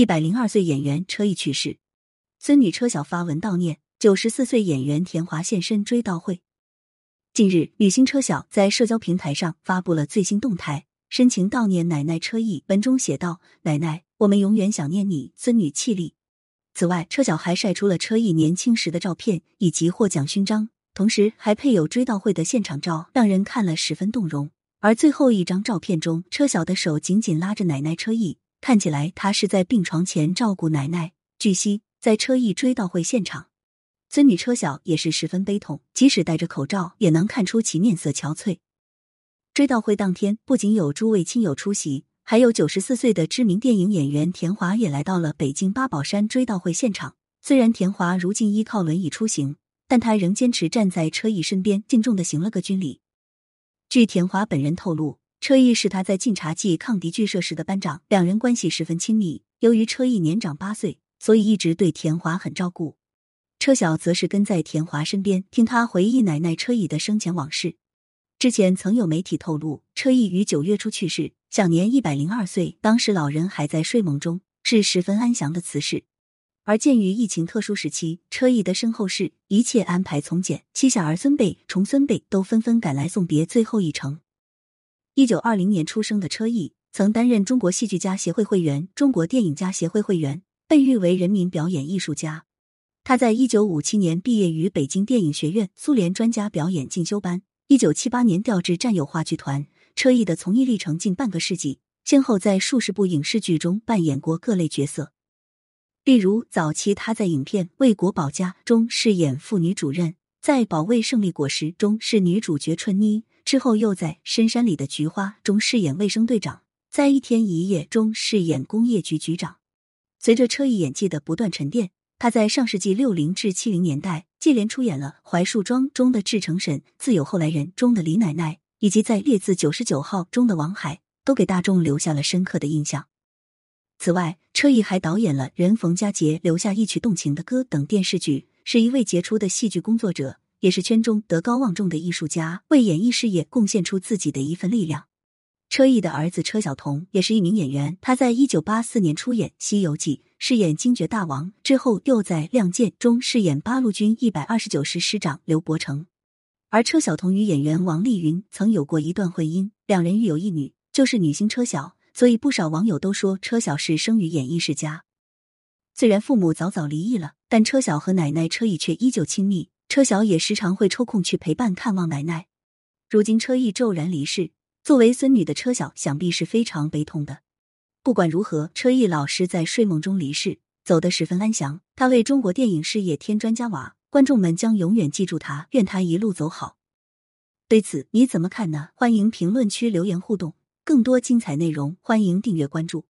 一百零二岁演员车毅去世，孙女车晓发文悼念。九十四岁演员田华现身追悼会。近日，女星车晓在社交平台上发布了最新动态，深情悼念奶奶车毅。文中写道：“奶奶，我们永远想念你，孙女气力。”此外，车晓还晒出了车毅年轻时的照片以及获奖勋章，同时还配有追悼会的现场照，让人看了十分动容。而最后一张照片中，车晓的手紧紧拉着奶奶车毅，看起来她是在病床前照顾奶奶。据悉，在车毅追悼会现场。孙女车晓也是十分悲痛，即使戴着口罩，也能看出其面色憔悴。追悼会当天，不仅有诸位亲友出席，还有九十四岁的知名电影演员田华也来到了北京八宝山追悼会现场。虽然田华如今依靠轮椅出行，但他仍坚持站在车毅身边，敬重的行了个军礼。据田华本人透露，车毅是他在晋察冀抗敌剧社时的班长，两人关系十分亲密。由于车毅年长八岁，所以一直对田华很照顾。车晓则是跟在田华身边，听他回忆奶奶车毅的生前往事。之前曾有媒体透露，车毅于九月初去世，享年一百零二岁。当时老人还在睡梦中，是十分安详的辞世。而鉴于疫情特殊时期，车毅的身后事一切安排从简，妻小儿孙辈、重孙辈都纷纷赶来送别最后一程。一九二零年出生的车毅，曾担任中国戏剧家协会会员、中国电影家协会会员，被誉为人民表演艺术家。他在一九五七年毕业于北京电影学院苏联专家表演进修班，一九七八年调至战友话剧团。车毅的从艺历程近半个世纪，先后在数十部影视剧中扮演过各类角色。例如，早期他在影片《为国保家》中饰演妇女主任，在《保卫胜利果实》中是女主角春妮，之后又在《深山里的菊花》中饰演卫生队长，在《一天一夜》中饰演工业局局长。随着车毅演技的不断沉淀。他在上世纪六零至七零年代接连出演了《槐树庄》中的志成婶、《自有后来人》中的李奶奶，以及在《列字九十九号》中的王海，都给大众留下了深刻的印象。此外，车毅还导演了《人逢佳节留下一曲动情的歌》等电视剧，是一位杰出的戏剧工作者，也是圈中德高望重的艺术家，为演艺事业贡献出自己的一份力量。车毅的儿子车晓彤也是一名演员，他在一九八四年出演《西游记》，饰演惊觉大王，之后又在《亮剑》中饰演八路军一百二十九师师长刘伯承。而车晓彤与演员王丽云曾有过一段婚姻，两人育有一女，就是女星车晓，所以不少网友都说车晓是生于演艺世家。虽然父母早早离异了，但车晓和奶奶车毅却依旧亲密，车晓也时常会抽空去陪伴看望奶奶。如今车毅骤然离世。作为孙女的车晓，想必是非常悲痛的。不管如何，车毅老师在睡梦中离世，走得十分安详。他为中国电影事业添砖加瓦，观众们将永远记住他。愿他一路走好。对此你怎么看呢？欢迎评论区留言互动。更多精彩内容，欢迎订阅关注。